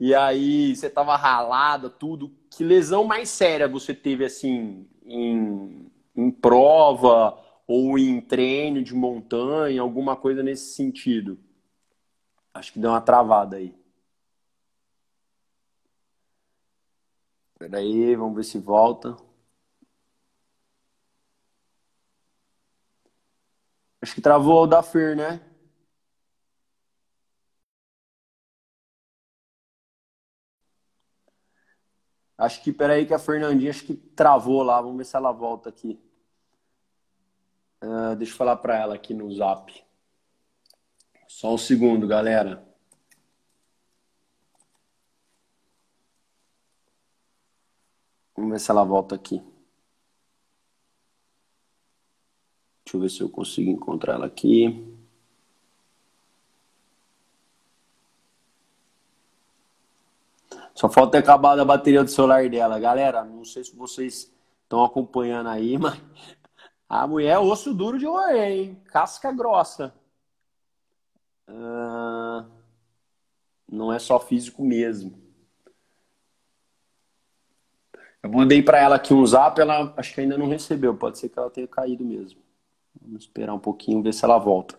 E aí você tava ralada, tudo. Que lesão mais séria você teve, assim, em, em prova ou em treino de montanha, alguma coisa nesse sentido? Acho que deu uma travada aí. Peraí, vamos ver se volta. Acho que travou o da Fer, né? Acho que, peraí, que a Fernandinha acho que travou lá. Vamos ver se ela volta aqui. Uh, deixa eu falar para ela aqui no zap. Só um segundo, galera. Vamos ver se ela volta aqui. Deixa eu ver se eu consigo encontrar ela aqui. Só falta ter acabado a bateria do celular dela. Galera, não sei se vocês estão acompanhando aí, mas a mulher é osso duro de roer, hein? Casca grossa. Uh... Não é só físico mesmo. Eu mandei para ela aqui um zap, ela acho que ainda não recebeu. Pode ser que ela tenha caído mesmo. Vamos esperar um pouquinho, ver se ela volta.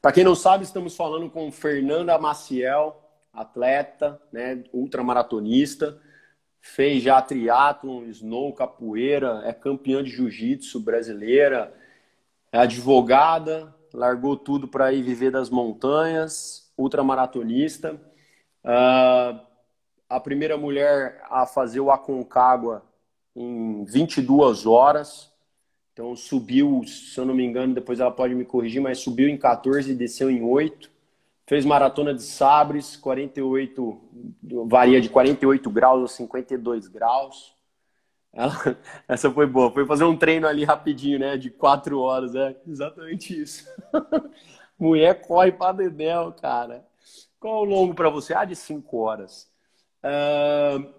Para quem não sabe, estamos falando com Fernanda Maciel, atleta, né, ultramaratonista, fez já triatlon, snow, capoeira, é campeã de jiu-jitsu brasileira, é advogada, largou tudo para ir viver das montanhas, ultramaratonista. Uh, a primeira mulher a fazer o Aconcagua em 22 horas. Então subiu, se eu não me engano, depois ela pode me corrigir, mas subiu em 14 e desceu em 8. Fez maratona de sabres, 48, varia de 48 graus a 52 graus. Ela, essa foi boa. Foi fazer um treino ali rapidinho, né? De 4 horas, é exatamente isso. Mulher corre para dedéu, cara. Qual o longo para você? Ah, de 5 horas. Uh,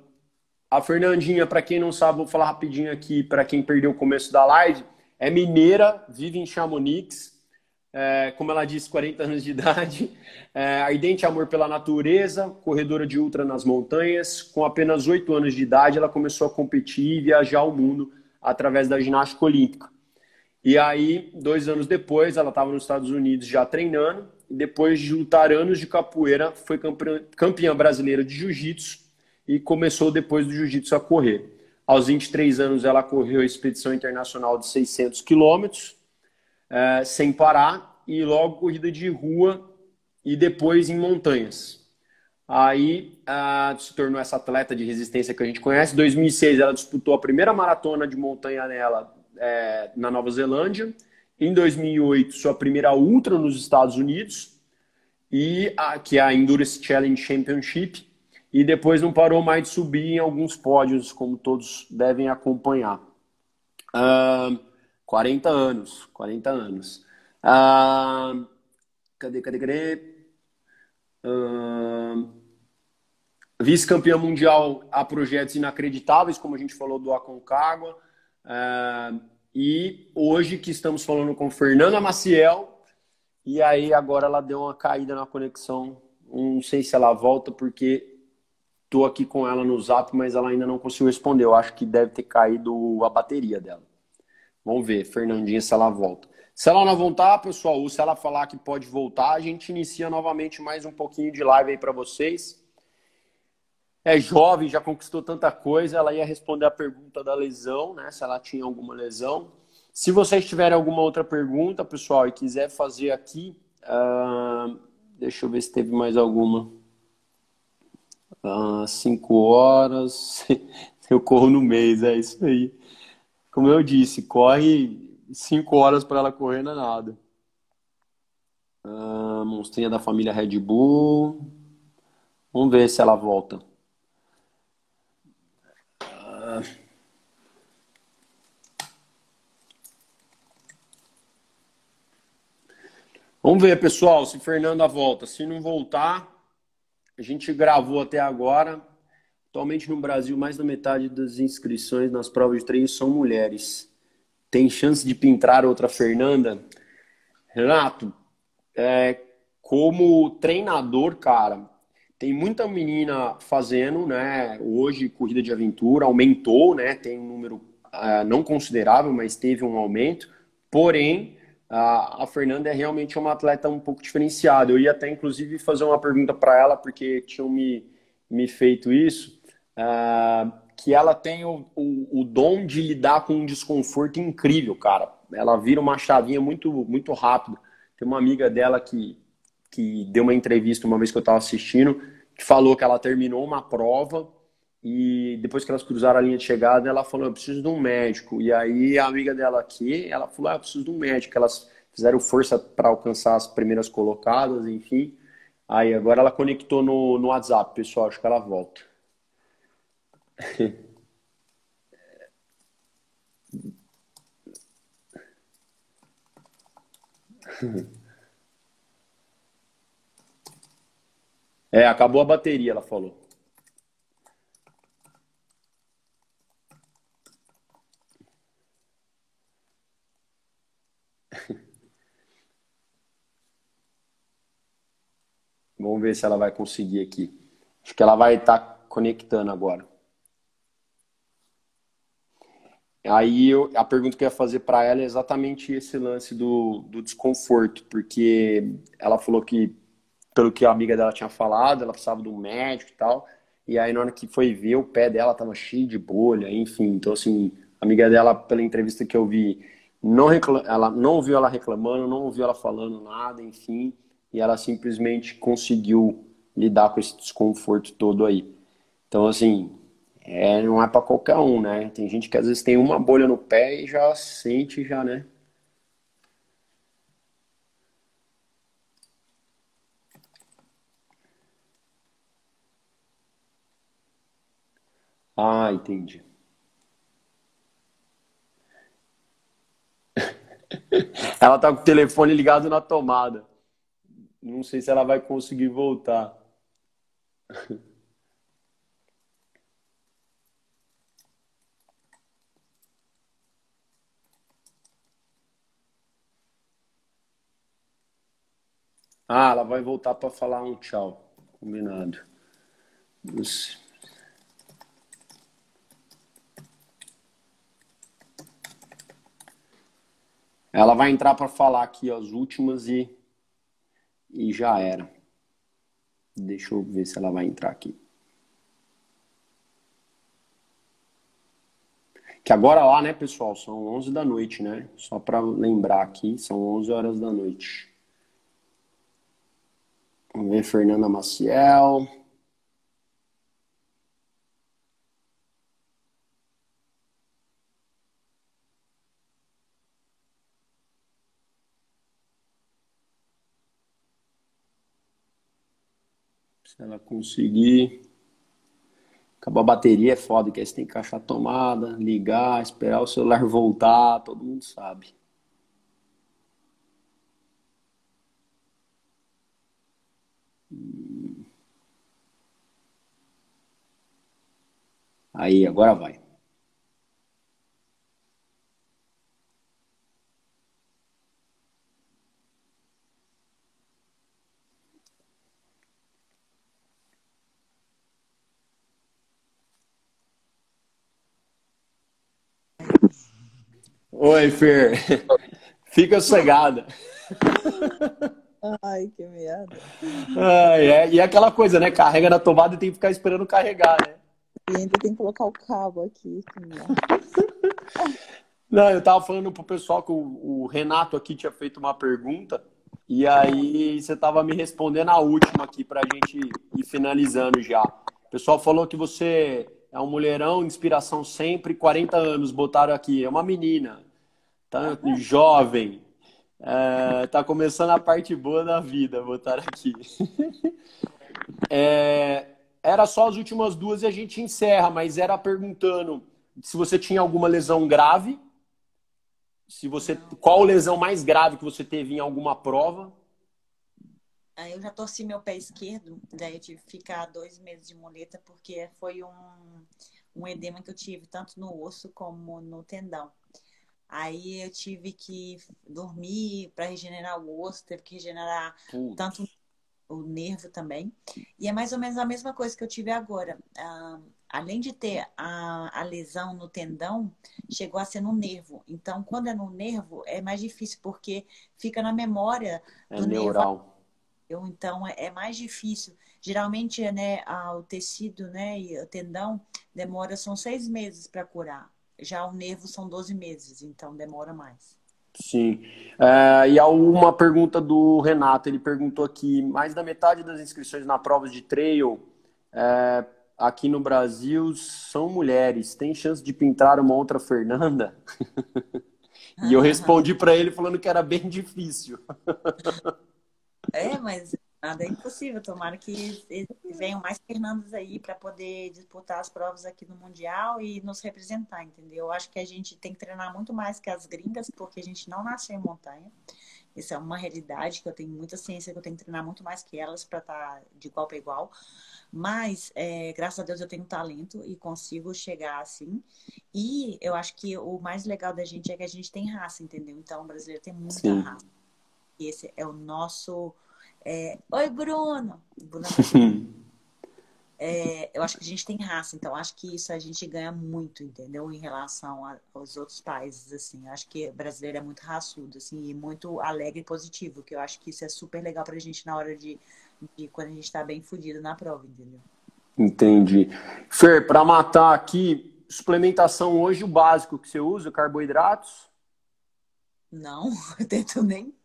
a Fernandinha, para quem não sabe, vou falar rapidinho aqui, para quem perdeu o começo da live, é mineira, vive em Chamonix, é, como ela disse, 40 anos de idade, é, ardente amor pela natureza, corredora de ultra nas montanhas. Com apenas 8 anos de idade, ela começou a competir e viajar o mundo através da ginástica olímpica. E aí, dois anos depois, ela estava nos Estados Unidos já treinando. E depois de lutar anos de capoeira, foi campeã brasileira de jiu-jitsu e começou depois do jiu-jitsu a correr. Aos 23 anos, ela correu a expedição internacional de 600 quilômetros, é, sem parar, e logo corrida de rua e depois em montanhas. Aí se tornou essa atleta de resistência que a gente conhece. Em 2006, ela disputou a primeira maratona de montanha nela é, na Nova Zelândia. Em 2008, sua primeira ultra nos Estados Unidos, e a, que é a Endurance Challenge Championship. E depois não parou mais de subir em alguns pódios, como todos devem acompanhar. Uh, 40 anos, 40 anos. Uh, cadê, cadê, cadê? Uh, Vice-campeã mundial a projetos inacreditáveis, como a gente falou do Aconcagua. E hoje que estamos falando com Fernanda Maciel, e aí agora ela deu uma caída na conexão. Não sei se ela volta, porque estou aqui com ela no zap, mas ela ainda não conseguiu responder. Eu acho que deve ter caído a bateria dela. Vamos ver, Fernandinha, se ela volta. Se ela não voltar, pessoal, ou se ela falar que pode voltar, a gente inicia novamente mais um pouquinho de live aí para vocês. É jovem, já conquistou tanta coisa, ela ia responder a pergunta da lesão, né? Se ela tinha alguma lesão. Se vocês tiverem alguma outra pergunta, pessoal, e quiser fazer aqui, uh, deixa eu ver se teve mais alguma. Uh, cinco horas, eu corro no mês, é isso aí. Como eu disse, corre cinco horas para ela correr não é nada. Uh, monstrinha da família Red Bull. Vamos ver se ela volta. Vamos ver, pessoal, se Fernanda volta. Se não voltar, a gente gravou até agora. Atualmente no Brasil, mais da metade das inscrições nas provas de treino são mulheres tem chance de pintar outra Fernanda? Renato, é, como treinador, cara, tem muita menina fazendo, né? Hoje, corrida de aventura aumentou, né? Tem um número uh, não considerável, mas teve um aumento. Porém, a, Fernanda é realmente uma atleta um pouco diferenciada. Eu ia até, inclusive, fazer uma pergunta para ela, porque tinham me, me feito isso. Uh, que ela tem o, o, o, dom de lidar com um desconforto incrível, cara. Ela vira uma chavinha muito, muito rápido. Tem uma amiga dela que, que deu uma entrevista uma vez que eu estava assistindo, que falou que ela terminou uma prova e depois que elas cruzaram a linha de chegada, ela falou: Eu preciso de um médico. E aí a amiga dela aqui, ela falou: ah, Eu preciso de um médico. Elas fizeram força para alcançar as primeiras colocadas, enfim. Aí agora ela conectou no, no WhatsApp, pessoal. Acho que ela volta. É, acabou a bateria, ela falou. Vamos ver se ela vai conseguir aqui. Acho que ela vai estar tá conectando agora. Aí eu, a pergunta que eu ia fazer para ela é exatamente esse lance do, do desconforto, porque ela falou que, pelo que a amiga dela tinha falado, ela precisava de um médico e tal, e aí na hora que foi ver, o pé dela tava cheio de bolha, enfim. Então, assim, a amiga dela, pela entrevista que eu vi, não ela não ouviu ela reclamando, não ouviu ela falando nada, enfim, e ela simplesmente conseguiu lidar com esse desconforto todo aí. Então, assim, é, não é para qualquer um, né? Tem gente que às vezes tem uma bolha no pé e já sente, já, né? Ah, entendi. Ela tá com o telefone ligado na tomada. Não sei se ela vai conseguir voltar. Ah, ela vai voltar para falar um tchau. Combinado. Isso. Ela vai entrar para falar aqui as últimas e, e já era. Deixa eu ver se ela vai entrar aqui. Que agora lá, né, pessoal, são 11 da noite, né? Só para lembrar aqui, são 11 horas da noite. Vamos ver, Fernanda Maciel. Se ela conseguir. Acabou a bateria, é foda, que aí você tem que achar a tomada, ligar, esperar o celular voltar, todo mundo sabe. Aí, agora vai. Oi, Fer. Fica sossegada. Ai, que merda. Ai, é. E é aquela coisa, né? Carrega na tomada e tem que ficar esperando carregar, né? E ainda tem que colocar o cabo aqui. Não, eu tava falando pro pessoal que o, o Renato aqui tinha feito uma pergunta. E aí você tava me respondendo a última aqui pra gente ir finalizando já. O pessoal falou que você é um mulherão, inspiração sempre, 40 anos, botaram aqui. É uma menina tá jovem, é, tá começando a parte boa da vida, botar aqui. É, era só as últimas duas e a gente encerra, mas era perguntando se você tinha alguma lesão grave, se você qual lesão mais grave que você teve em alguma prova. Eu já torci meu pé esquerdo, daí eu tive que ficar dois meses de muleta porque foi um, um edema que eu tive tanto no osso como no tendão. Aí eu tive que dormir para regenerar o osso, teve que regenerar Putz. tanto o nervo também. E é mais ou menos a mesma coisa que eu tive agora. Ah, além de ter a, a, lesão no tendão, chegou a ser no nervo. Então, quando é no nervo, é mais difícil, porque fica na memória é do neural. nervo. Então, é, é mais difícil. Geralmente, né, o tecido né, e o tendão demora, são seis meses para curar. Já o nervo são 12 meses, então demora mais. Sim. É, e há uma pergunta do Renato. Ele perguntou aqui: mais da metade das inscrições na prova de trail é, aqui no Brasil são mulheres. Tem chance de pintar uma outra Fernanda? e eu respondi para ele falando que era bem difícil. é, mas Nada é impossível. Tomara que venham mais Fernandos aí para poder disputar as provas aqui no Mundial e nos representar, entendeu? Eu acho que a gente tem que treinar muito mais que as gringas, porque a gente não nasceu em montanha. Isso é uma realidade que eu tenho muita ciência que eu tenho que treinar muito mais que elas para estar tá de igual para igual. Mas, é, graças a Deus, eu tenho talento e consigo chegar assim. E eu acho que o mais legal da gente é que a gente tem raça, entendeu? Então, o brasileiro tem muita Sim. raça. E esse é o nosso é, Oi, Bruno. Bruno é, eu acho que a gente tem raça, então acho que isso a gente ganha muito, entendeu? Em relação a, aos outros países, assim. Eu acho que o brasileiro é muito raçudo, assim, e muito alegre e positivo, que eu acho que isso é super legal pra gente na hora de, de quando a gente tá bem fudido na prova, entendeu? Entendi. Fer, para matar aqui, suplementação hoje, o básico que você usa, carboidratos? Não, eu tento nem.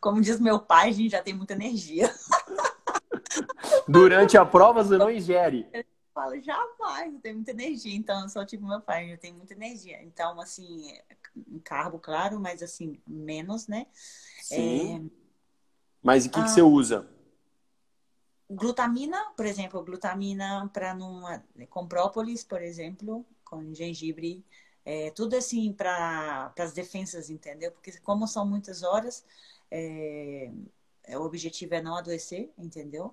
Como diz meu pai, a gente já tem muita energia. Durante a prova você não ingere? Eu falo, jamais, eu tenho muita energia. Então, eu sou tipo meu pai, eu tenho muita energia. Então, assim, carbo, claro, mas assim, menos, né? Sim. É... Mas o que, ah, que você usa? Glutamina, por exemplo, glutamina para não. com própolis, por exemplo, com gengibre é, tudo assim para as defensas, entendeu? Porque como são muitas horas, é, o objetivo é não adoecer, entendeu?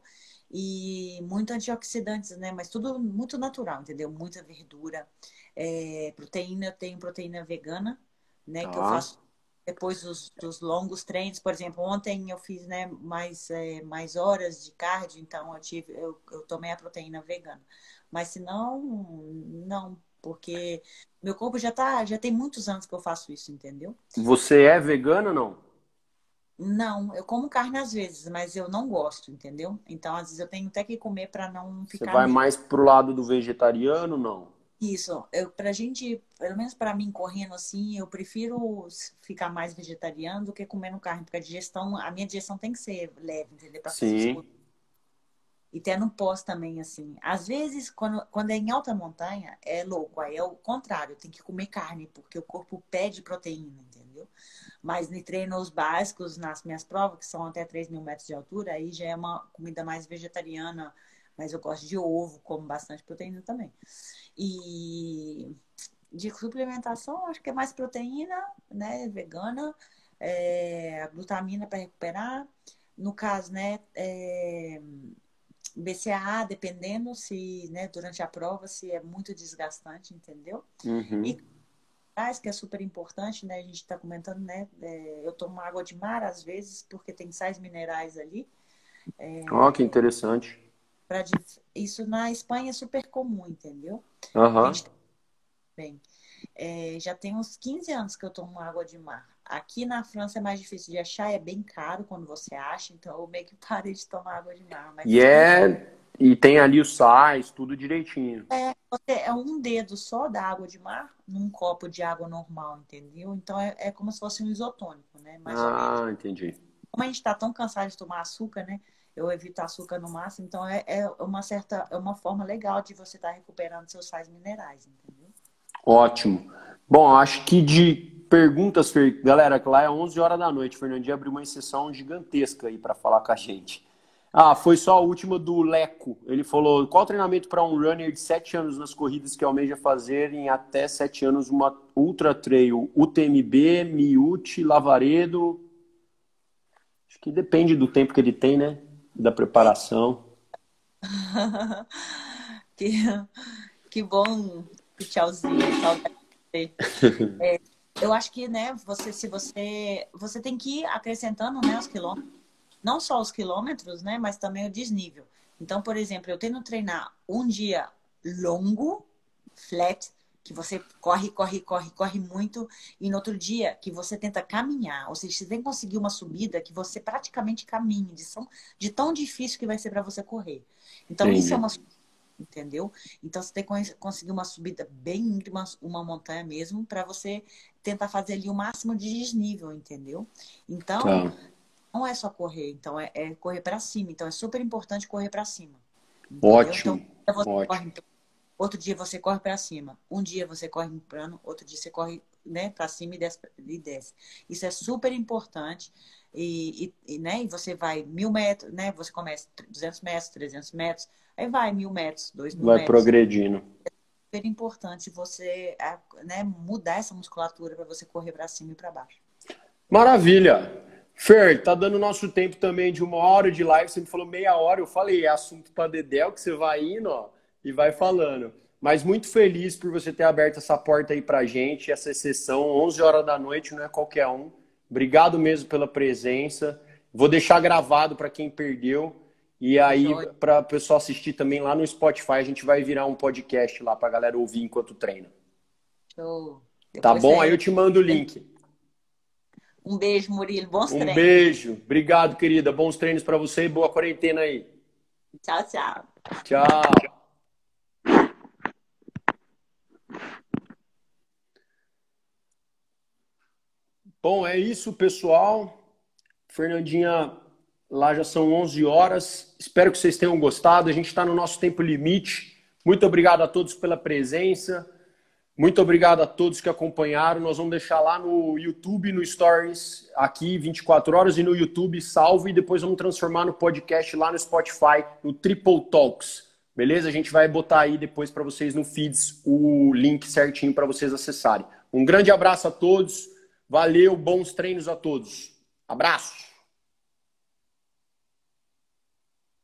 E muito antioxidantes, né? Mas tudo muito natural, entendeu? Muita verdura. É, proteína, eu tenho proteína vegana, né? Ah. Que eu faço depois dos, dos, longos treinos. Por exemplo, ontem eu fiz né, mais, é, mais horas de cardio, então eu, tive, eu, eu tomei a proteína vegana. Mas se não, não Porque meu corpo já tá, já tem muitos anos que eu faço isso, entendeu? Você é vegana ou não? Não, eu como carne às vezes, mas eu não gosto, entendeu? Então, às vezes eu tenho até que comer para não ficar. Você vai mais pro lado do vegetariano, não? Isso, eu, pra gente, pelo menos para mim, correndo assim, eu prefiro ficar mais vegetariano do que comendo carne, porque a digestão, a minha digestão tem que ser leve, entendeu? Pra Sim. E até no pós também, assim. Às vezes, quando, quando é em alta montanha, é louco. Aí é o contrário, tem que comer carne, porque o corpo pede proteína, entendeu? Mas em treinos básicos, nas minhas provas, que são até 3 mil metros de altura, aí já é uma comida mais vegetariana, mas eu gosto de ovo, como bastante proteína também. E de suplementação, acho que é mais proteína, né, vegana, é, glutamina para recuperar. No caso, né, é, BCAA, dependendo se, né, durante a prova, se é muito desgastante, entendeu? Uhum. E que é super importante, né? A gente está comentando, né? É, eu tomo água de mar às vezes, porque tem sais minerais ali. É, oh, que interessante pra, isso na Espanha é super comum, entendeu? Uhum. Bem, é, já tem uns 15 anos que eu tomo água de mar. Aqui na França é mais difícil de achar, é bem caro quando você acha, então eu meio que parei de tomar água de mar. e, é... e tem ali os sais, tudo direitinho. É, é um dedo só da água de mar num copo de água normal, entendeu? Então é, é como se fosse um isotônico, né? Mais ah, entendi. Como a gente está tão cansado de tomar açúcar, né? eu evito açúcar no máximo. Então é, é uma certa, é uma forma legal de você estar tá recuperando seus sais minerais, entendeu? Ótimo. Bom, acho que de perguntas, galera, que lá é 11 horas da noite. Fernandinho abriu uma sessão gigantesca aí para falar com a gente. Ah, foi só a última do Leco. Ele falou: qual treinamento para um runner de 7 anos nas corridas que almeja fazer em até 7 anos uma ultra trail? UTMB, Miute, Lavaredo? Acho que depende do tempo que ele tem, né? da preparação. que, que bom, tchauzinho, é, eu acho que, né, você, se você, você tem que ir acrescentando, né, os quilômetros, não só os quilômetros, né, mas também o desnível. Então, por exemplo, eu tento treinar um dia longo, flat, que você corre, corre, corre, corre muito, e no outro dia que você tenta caminhar, ou seja, você tem que conseguir uma subida que você praticamente caminhe, de, tão, de tão difícil que vai ser para você correr. Então, Entendi. isso é uma entendeu? Então você tem que conseguir uma subida bem íngreme, uma montanha mesmo, para você tentar fazer ali o máximo de desnível, entendeu? Então, tá. não é só correr, então é, é correr para cima. Então é super importante correr para cima. Entendeu? Ótimo. Então, você ótimo. corre então, outro dia você corre para cima, um dia você corre em plano, outro dia você corre né, para cima e desce, e desce. Isso é super importante. E, e, né, e você vai mil metros, né? Você começa 200 metros, 300 metros, aí vai mil metros, dois mil vai metros. Vai progredindo. É super importante você né, mudar essa musculatura para você correr para cima e para baixo. Maravilha! Fer, tá dando nosso tempo também de uma hora de live. Você me falou meia hora. Eu falei, é assunto para Dedéu que você vai indo, ó e vai falando. Mas muito feliz por você ter aberto essa porta aí pra gente, essa sessão, 11 horas da noite, não é qualquer um. Obrigado mesmo pela presença. Vou deixar gravado para quem perdeu. E aí, para o pessoal assistir também lá no Spotify, a gente vai virar um podcast lá para galera ouvir enquanto treina. Show. Tá bom? Aí eu te mando o link. Um beijo, Murilo. Bons um treinos. Um beijo. Obrigado, querida. Bons treinos para você e boa quarentena aí. Tchau, tchau. Tchau. Bom, é isso, pessoal. Fernandinha, lá já são 11 horas. Espero que vocês tenham gostado. A gente está no nosso tempo limite. Muito obrigado a todos pela presença. Muito obrigado a todos que acompanharam. Nós vamos deixar lá no YouTube, no Stories, aqui 24 horas, e no YouTube salvo, e depois vamos transformar no podcast lá no Spotify, no Triple Talks. Beleza? A gente vai botar aí depois para vocês no feeds o link certinho para vocês acessarem. Um grande abraço a todos. Valeu, bons treinos a todos. Abraço!